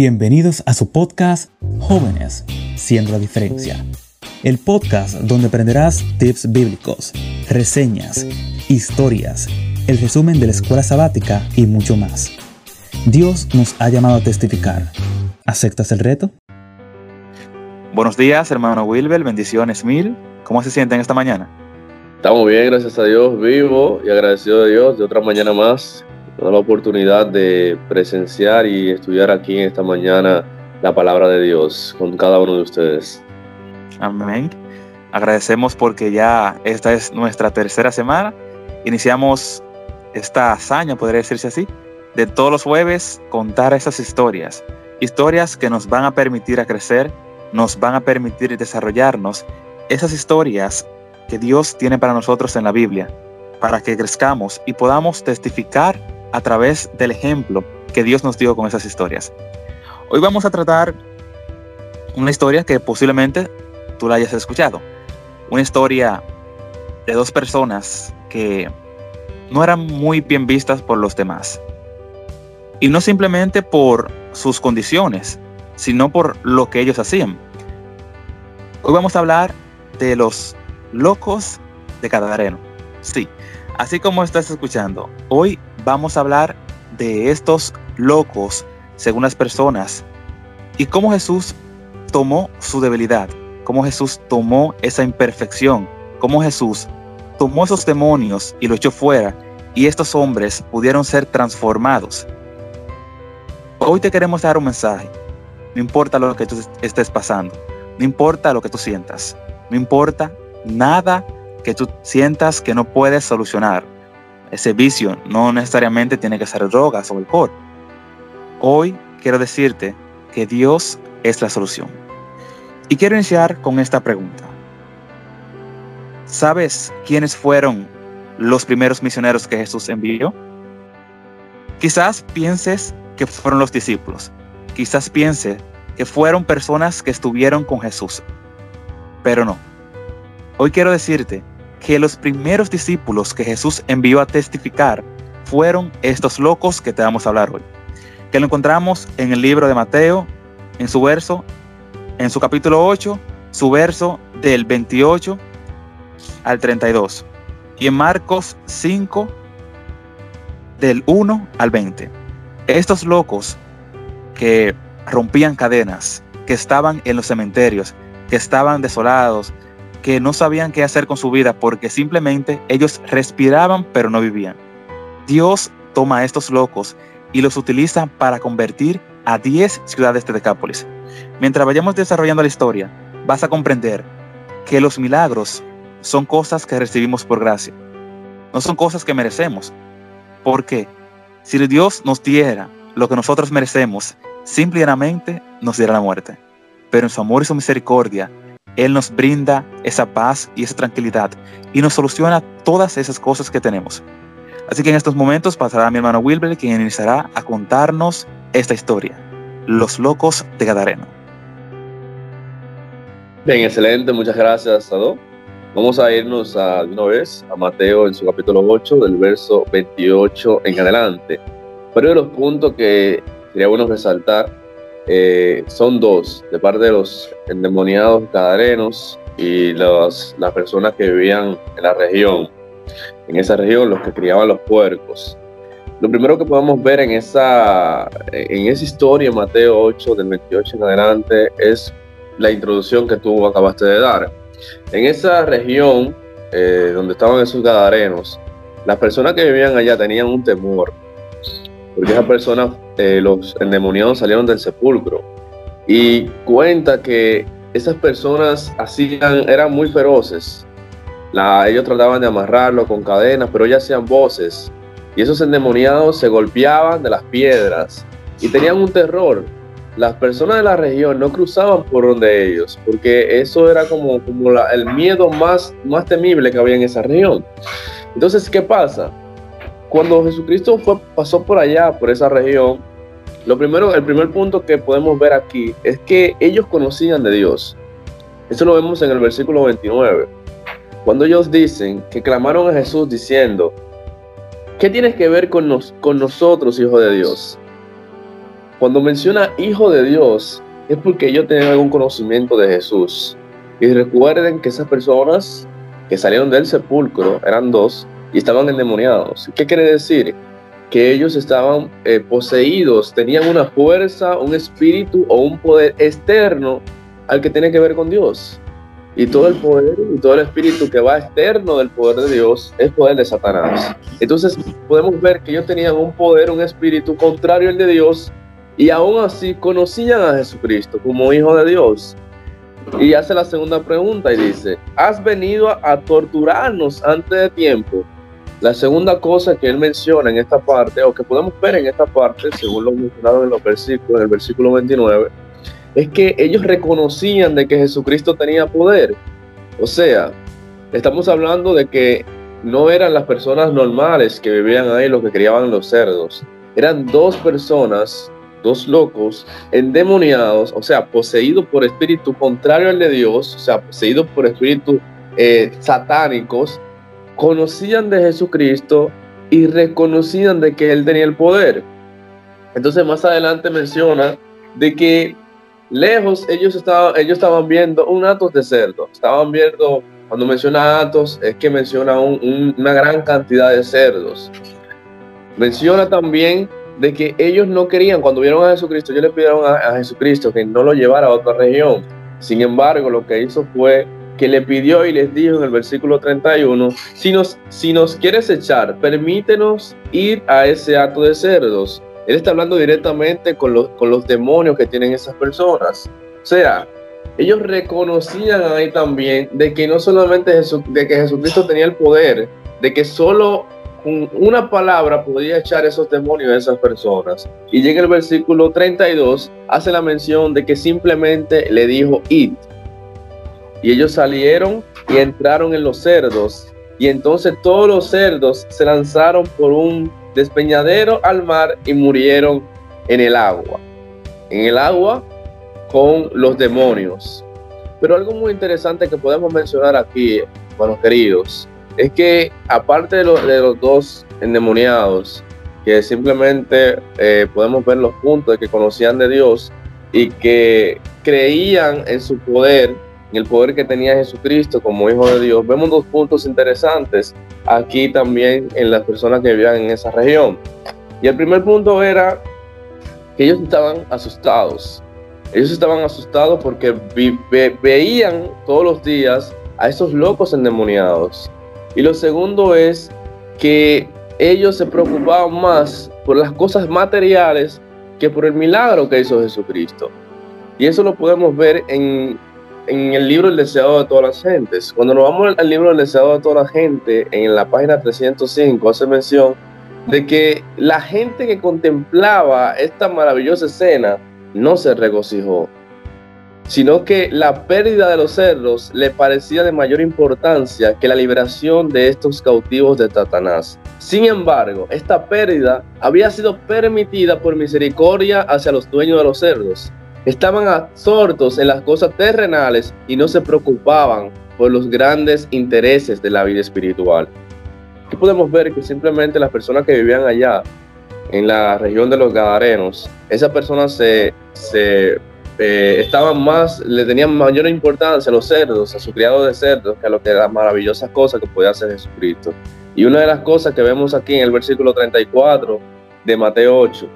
Bienvenidos a su podcast Jóvenes, siendo la diferencia. El podcast donde aprenderás tips bíblicos, reseñas, historias, el resumen de la escuela sabática y mucho más. Dios nos ha llamado a testificar. ¿Aceptas el reto? Buenos días, hermano Wilber, bendiciones mil. ¿Cómo se sienten esta mañana? Estamos bien, gracias a Dios, vivo y agradecido de Dios de otra mañana más da la oportunidad de presenciar y estudiar aquí en esta mañana la palabra de Dios con cada uno de ustedes. Amén. Agradecemos porque ya esta es nuestra tercera semana. Iniciamos esta hazaña, podría decirse así, de todos los jueves contar esas historias. Historias que nos van a permitir a crecer, nos van a permitir desarrollarnos. Esas historias que Dios tiene para nosotros en la Biblia, para que crezcamos y podamos testificar a través del ejemplo que Dios nos dio con esas historias. Hoy vamos a tratar una historia que posiblemente tú la hayas escuchado. Una historia de dos personas que no eran muy bien vistas por los demás. Y no simplemente por sus condiciones, sino por lo que ellos hacían. Hoy vamos a hablar de los locos de Cadareno. Sí, así como estás escuchando, hoy vamos a hablar de estos locos según las personas y cómo Jesús tomó su debilidad, cómo Jesús tomó esa imperfección, cómo Jesús tomó esos demonios y lo echó fuera y estos hombres pudieron ser transformados. Hoy te queremos dar un mensaje. No importa lo que tú estés pasando, no importa lo que tú sientas, no importa nada que tú sientas que no puedes solucionar ese vicio no necesariamente tiene que ser drogas o alcohol. Hoy quiero decirte que Dios es la solución. Y quiero iniciar con esta pregunta. ¿Sabes quiénes fueron los primeros misioneros que Jesús envió? Quizás pienses que fueron los discípulos. Quizás piense que fueron personas que estuvieron con Jesús. Pero no. Hoy quiero decirte que los primeros discípulos que Jesús envió a testificar fueron estos locos que te vamos a hablar hoy. Que lo encontramos en el libro de Mateo, en su verso, en su capítulo 8, su verso del 28 al 32. Y en Marcos 5, del 1 al 20. Estos locos que rompían cadenas, que estaban en los cementerios, que estaban desolados, que no sabían qué hacer con su vida porque simplemente ellos respiraban pero no vivían. Dios toma a estos locos y los utiliza para convertir a 10 ciudades de Decápolis. Mientras vayamos desarrollando la historia, vas a comprender que los milagros son cosas que recibimos por gracia. No son cosas que merecemos. Porque si Dios nos diera lo que nosotros merecemos, simplemente nos diera la muerte. Pero en su amor y su misericordia, él nos brinda esa paz y esa tranquilidad y nos soluciona todas esas cosas que tenemos. Así que en estos momentos pasará mi hermano Wilber, quien iniciará a contarnos esta historia, Los Locos de Gadareno. Bien, excelente, muchas gracias, Sado. Vamos a irnos a, una vez a Mateo en su capítulo 8, del verso 28 en adelante. Pero de los puntos que sería bueno resaltar eh, son dos, de parte de los endemoniados cadarenos y las personas que vivían en la región, en esa región, los que criaban los puercos. Lo primero que podemos ver en esa, en esa historia, Mateo 8, del 28 en adelante, es la introducción que tú acabaste de dar. En esa región eh, donde estaban esos gadarenos, las personas que vivían allá tenían un temor porque esas personas, eh, los endemoniados salieron del sepulcro. Y cuenta que esas personas hacían, eran muy feroces. Ellos trataban de amarrarlo con cadenas, pero ellos hacían voces. Y esos endemoniados se golpeaban de las piedras y tenían un terror. Las personas de la región no cruzaban por donde ellos, porque eso era como, como el miedo más, más temible que había en esa región. Entonces, ¿qué pasa? Cuando Jesucristo fue, pasó por allá, por esa región, lo primero, el primer punto que podemos ver aquí es que ellos conocían de Dios. Eso lo vemos en el versículo 29. Cuando ellos dicen que clamaron a Jesús diciendo, ¿qué tienes que ver con, con nosotros, hijo de Dios? cuando menciona hijo de Dios, es porque ellos tenían algún conocimiento de Jesús. Y recuerden que esas personas que salieron del sepulcro eran dos y estaban endemoniados. ¿Qué quiere decir? Que ellos estaban eh, poseídos, tenían una fuerza, un espíritu o un poder externo al que tiene que ver con Dios. Y todo el poder y todo el espíritu que va externo del poder de Dios es poder de Satanás. Entonces podemos ver que ellos tenían un poder, un espíritu contrario al de Dios y aún así conocían a Jesucristo como hijo de Dios. Y hace la segunda pregunta y dice, ¿has venido a, torturarnos antes de tiempo? La segunda cosa que él menciona en esta parte, o que podemos ver en esta parte, según lo mencionado en los versículos, en el versículo 29, es que ellos reconocían de que Jesucristo tenía poder. O sea, estamos hablando de que no eran las personas normales que vivían ahí los que criaban los cerdos. Eran dos personas, dos locos, endemoniados, o sea, poseídos por espíritu contrario al de Dios, o sea, poseídos por espíritus eh, satánicos, conocían de Jesucristo y reconocían de que Él tenía el poder. Entonces más adelante menciona de que lejos ellos estaban, ellos estaban viendo un atos de cerdo, estaban viendo, cuando menciona atos, es que menciona una gran cantidad de cerdos. Menciona también de que ellos no querían, cuando vieron a Jesucristo, ellos le pidieron a, Jesucristo que no lo llevara a otra región. Sin embargo, lo que hizo fue que le pidió y les dijo en el versículo 31, si nos, si nos quieres echar, permítenos ir a ese acto de cerdos. Él está hablando directamente con los, con los demonios que tienen esas personas. O sea, ellos reconocían ahí también de que no solamente de que Jesucristo tenía el poder, de que solo con una palabra podía echar esos demonios de esas personas. Y llega el versículo 32, hace la mención de que simplemente le dijo, id. Y ellos salieron y entraron en los cerdos. Y entonces todos los cerdos se lanzaron por un despeñadero al mar y murieron en el agua. En el agua con los demonios. Pero algo muy interesante que podemos mencionar aquí, buenos queridos, es que aparte de, de los dos endemoniados, que simplemente eh, podemos ver los puntos de que conocían de Dios y que creían en su poder, en el poder que tenía Jesucristo como Hijo de Dios, vemos dos puntos interesantes aquí también en las personas que vivían en esa región. Y el primer punto era que ellos estaban asustados. Ellos estaban asustados porque veían todos los días a esos locos endemoniados. Y lo segundo es que ellos se preocupaban más por las cosas materiales que por el milagro que hizo Jesucristo. Y eso lo podemos ver en en el libro El deseado de todas las gentes. Cuando nos vamos al libro El deseado de toda la gente, en la página 305 hace mención de que la gente que contemplaba esta maravillosa escena no se regocijó, sino que la pérdida de los cerdos le parecía de mayor importancia que la liberación de estos cautivos de Satanás. Sin embargo, esta pérdida había sido permitida por misericordia hacia los dueños de los cerdos, Estaban absortos en las cosas terrenales y no se preocupaban por los grandes intereses de la vida espiritual. Aquí podemos ver que simplemente las personas que vivían allá, en la región de los Gadarenos, esas personas se, eh, estaban más, le tenían mayor importancia a los cerdos, a su criado de cerdos, que a lo que las maravillosas cosas que podía hacer Jesucristo. Y una de las cosas que vemos aquí en el versículo 34 de Mateo 8,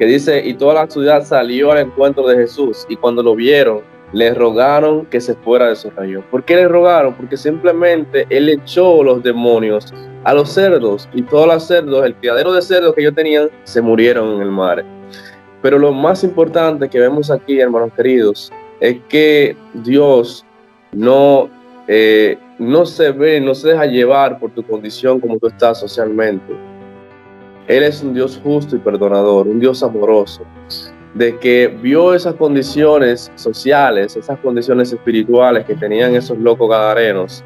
que dice, y toda la ciudad salió al encuentro de Jesús, y cuando lo vieron, le rogaron que se fuera de su región. ¿Por qué le rogaron? Porque simplemente él echó los demonios a los cerdos, y todos los cerdos, el criadero de cerdos que ellos tenían, se murieron en el mar. Pero lo más importante que vemos aquí, hermanos queridos, es que Dios no, eh, no se ve, no se deja llevar por tu condición como tú estás socialmente él es un Dios justo y perdonador, un Dios amoroso, de que vio esas condiciones sociales, esas condiciones espirituales que tenían esos locos gadarenos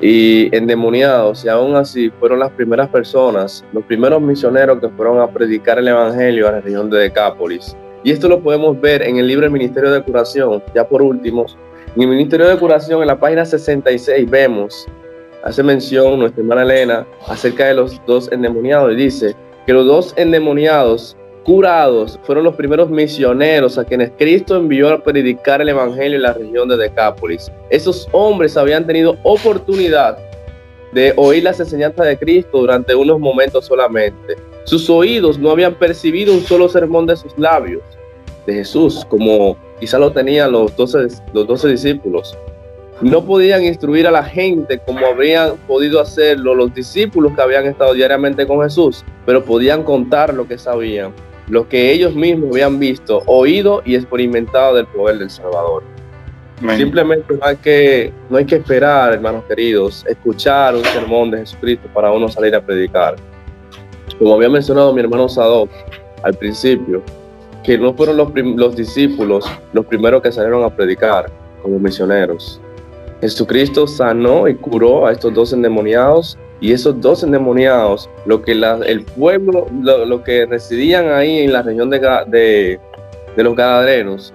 y endemoniados, y aún así fueron las primeras personas, los primeros misioneros que fueron a predicar el Evangelio a la región de Decápolis. Y esto lo podemos ver en el libro El Ministerio de Curación, ya por último. En el Ministerio de Curación, en la página 66, vemos hace mención nuestra hermana Elena acerca de los dos endemoniados y dice que los dos endemoniados curados fueron los primeros misioneros a quienes Cristo envió a predicar el Evangelio en la región de Decápolis. Esos hombres habían tenido oportunidad de oír las enseñanzas de Cristo durante unos momentos solamente. Sus oídos no habían percibido un solo sermón de sus labios, de Jesús, como quizá lo tenían los doce, los discípulos. No podían instruir a la gente como habrían podido hacerlo los discípulos que habían estado diariamente con Jesús, pero podían contar lo que sabían, lo que ellos mismos habían visto, oído y experimentado del poder del Salvador. Simplemente no hay, que, no hay que esperar, hermanos queridos, escuchar un sermón de Jesucristo para uno salir a predicar. Como había mencionado mi hermano Sadok al principio, que no fueron los, los discípulos los primeros que salieron a predicar como misioneros. Jesucristo sanó y curó a estos dos endemoniados y esos dos endemoniados, lo que el pueblo, lo, que residían ahí en la región de, los Gadarenos,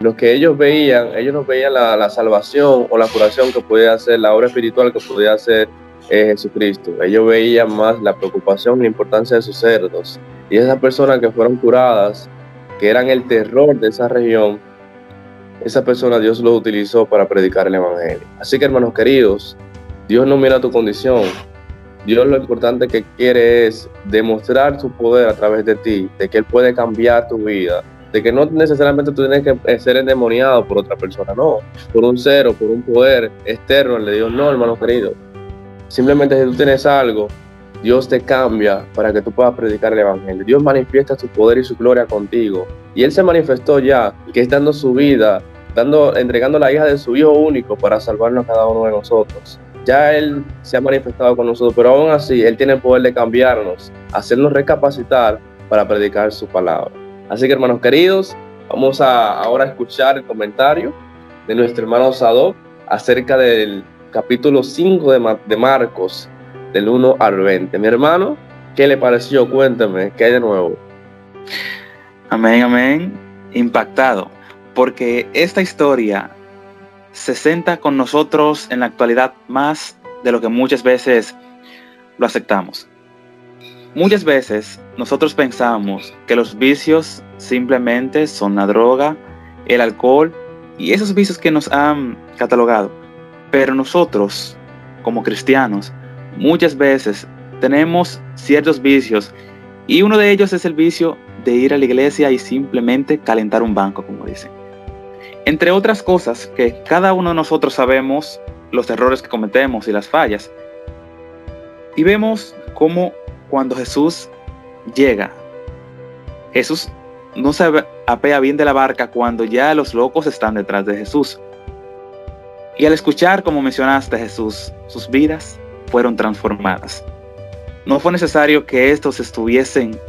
lo que ellos veían, ellos no veían la, salvación o la curación que podía hacer, la obra espiritual que podía hacer eh, Jesucristo. Ellos veían más la preocupación y la importancia de sus cerdos. Y esas personas que fueron curadas, que eran el terror de esa región, esa persona Dios lo utilizó para predicar el Evangelio. Así que hermanos queridos, Dios no mira tu condición. Dios lo importante que quiere es demostrar su poder a través de ti, de que Él puede cambiar tu vida, de que no necesariamente tú tienes que ser endemoniado por otra persona, no, por un ser o por un poder externo le Dios, no, hermano querido. Simplemente si tú tienes algo, Dios te cambia para que tú puedas predicar el Evangelio. Dios manifiesta su poder y su gloria contigo. Y Él se manifestó ya, que es dando su vida, dando, entregando la hija de su Hijo único para salvarnos a cada uno de nosotros. Ya Él se ha manifestado con nosotros, pero aún así Él tiene el poder de cambiarnos, hacernos recapacitar para predicar su palabra. Así que hermanos queridos, vamos a ahora escuchar el comentario de nuestro hermano Sadok acerca del capítulo 5 de, de Marcos, del 1 al 20. Mi hermano, ¿qué le pareció? Cuéntame, ¿qué hay de nuevo? Amén, amén. Impactado, porque esta historia se senta con nosotros en la actualidad más de lo que muchas veces lo aceptamos. Muchas veces nosotros pensamos que los vicios simplemente son la droga, el alcohol y esos vicios que nos han catalogado. Pero nosotros, como cristianos, muchas veces tenemos ciertos vicios y uno de ellos es el vicio de ir a la iglesia y simplemente calentar un banco, como dicen. Entre otras cosas que cada uno de nosotros sabemos los errores que cometemos y las fallas. Y vemos cómo cuando Jesús llega, Jesús no se apea bien de la barca cuando ya los locos están detrás de Jesús. Y al escuchar, como mencionaste Jesús, sus vidas fueron transformadas. No fue necesario que estos estuviesen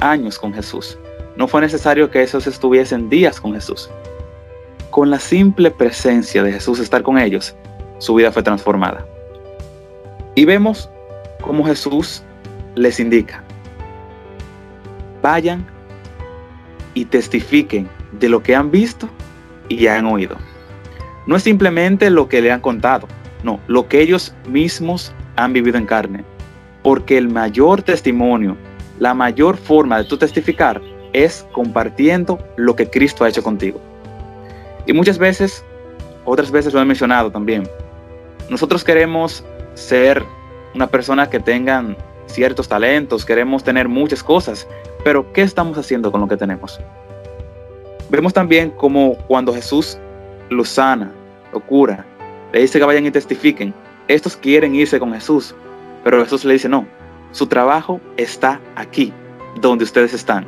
años con Jesús. No fue necesario que estos estuviesen días con Jesús. Con la simple presencia de Jesús estar con ellos, su vida fue transformada. Y vemos cómo Jesús les indica, vayan y testifiquen de lo que han visto y han oído. No es simplemente lo que le han contado, no, lo que ellos mismos han vivido en carne. Porque el mayor testimonio, la mayor forma de tu testificar es compartiendo lo que Cristo ha hecho contigo. Y muchas veces, otras veces lo he mencionado también, nosotros queremos ser una persona que tengan ciertos talentos, queremos tener muchas cosas, pero ¿qué estamos haciendo con lo que tenemos? Vemos también como cuando Jesús lo sana, lo cura, le dice que vayan y testifiquen, estos quieren irse con Jesús, pero Jesús le dice, no, su trabajo está aquí, donde ustedes están.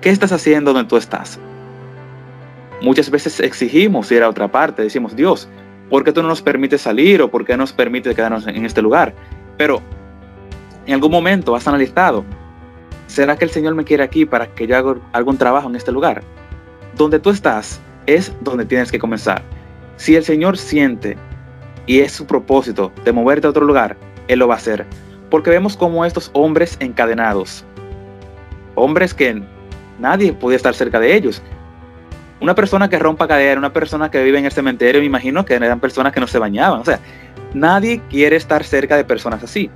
¿Qué estás haciendo donde tú estás? Muchas veces exigimos ir a otra parte, decimos, Dios, ¿por qué tú no nos permites salir o por qué nos permites quedarnos en este lugar? Pero en algún momento has analizado, ¿será que el Señor me quiere aquí para que yo haga algún trabajo en este lugar? Donde tú estás es donde tienes que comenzar. Si el Señor siente y es su propósito de moverte a otro lugar, Él lo va a hacer. Porque vemos como estos hombres encadenados, hombres que nadie podía estar cerca de ellos. Una persona que rompa cadera, una persona que vive en el cementerio, me imagino que eran personas que no se bañaban. O sea, nadie quiere estar cerca de personas así.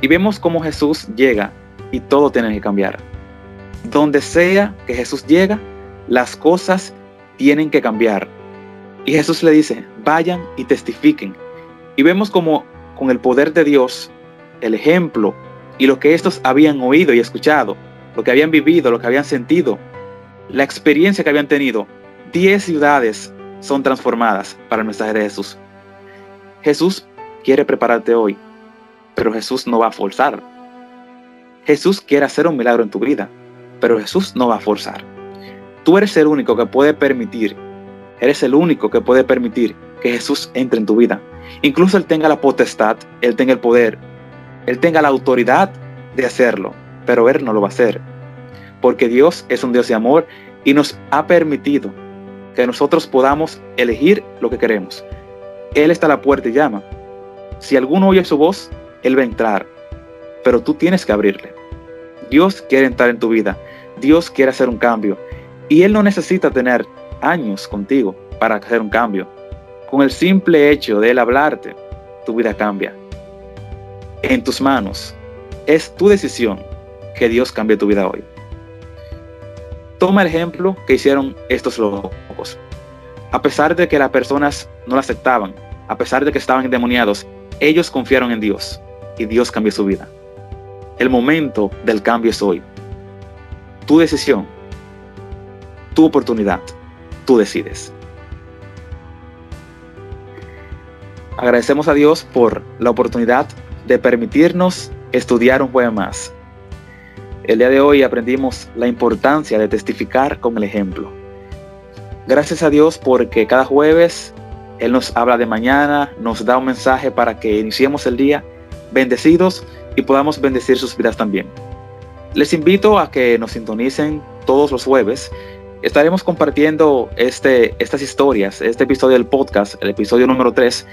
Y vemos cómo Jesús llega y todo tiene que cambiar. donde sea que Jesús llega, las cosas tienen que cambiar. Y Jesús le dice, vayan y testifiquen. Y vemos como con el poder de Dios, el ejemplo y lo que estos habían oído y escuchado, lo que habían vivido, lo que habían sentido, la experiencia que habían tenido, diez ciudades son transformadas para el mensaje de Jesús. Jesús quiere prepararte hoy, pero Jesús no va a forzar. Jesús quiere hacer un milagro en tu vida, pero Jesús no va a forzar. Tú eres el único que puede permitir, eres el único que puede permitir que Jesús entre en tu vida. Incluso Él tenga la potestad, Él tenga el poder, Él tenga la autoridad de hacerlo, pero Él no lo va a hacer. Porque Dios es un Dios de amor y nos ha permitido que nosotros podamos elegir lo que queremos. Él está a la puerta y llama. Si alguno oye su voz, Él va a entrar, pero tú tienes que abrirle. Dios quiere entrar en tu vida, Dios quiere hacer un cambio y Él no necesita tener años contigo para hacer un cambio. Con el simple hecho de Él hablarte, tu vida cambia. En tus manos. Es tu decisión que Dios cambie tu vida hoy. Toma el ejemplo que hicieron estos locos. A pesar de que las personas no lo aceptaban, a pesar de que estaban endemoniados, ellos confiaron en Dios y Dios cambió su vida. El momento del cambio es hoy. Tu decisión, tu oportunidad, tú decides. Agradecemos a Dios por la oportunidad de permitirnos estudiar un jueves más. El día de hoy aprendimos la importancia de testificar con el ejemplo. Gracias a Dios porque cada jueves Él nos habla de mañana, nos da un mensaje para que iniciemos el día bendecidos y podamos bendecir sus vidas también. Les invito a que nos sintonicen todos los jueves. Estaremos compartiendo este, estas historias, este episodio del podcast, el episodio número 3,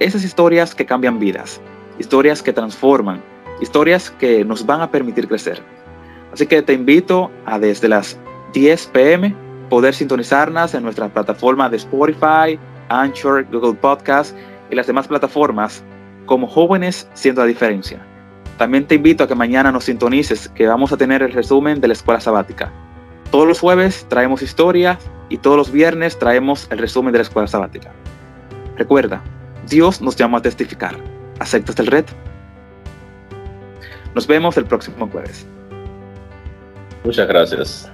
esas historias que cambian vidas, historias que transforman, historias que nos van a permitir crecer. Así que te invito a desde las 10 pm poder sintonizarnos en nuestra plataforma de Spotify, Anchor, Google Podcast y las demás plataformas como jóvenes siendo la diferencia. También te invito a que mañana nos sintonices que vamos a tener el resumen de la escuela sabática. Todos los jueves traemos historia y todos los viernes traemos el resumen de la escuela sabática. Recuerda, Dios nos llama a testificar. ¿Aceptas el reto? Nos vemos el próximo jueves. Muchas gracias.